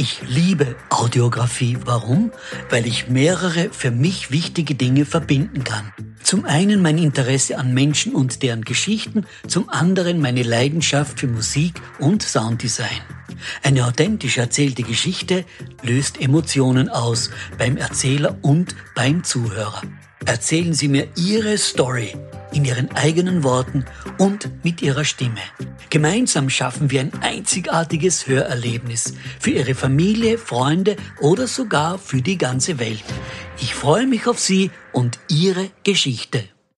Ich liebe Audiografie. Warum? Weil ich mehrere für mich wichtige Dinge verbinden kann. Zum einen mein Interesse an Menschen und deren Geschichten, zum anderen meine Leidenschaft für Musik und Sounddesign. Eine authentisch erzählte Geschichte löst Emotionen aus beim Erzähler und beim Zuhörer. Erzählen Sie mir Ihre Story in Ihren eigenen Worten und mit Ihrer Stimme. Gemeinsam schaffen wir ein einzigartiges Hörerlebnis für Ihre Familie, Freunde oder sogar für die ganze Welt. Ich freue mich auf Sie und Ihre Geschichte.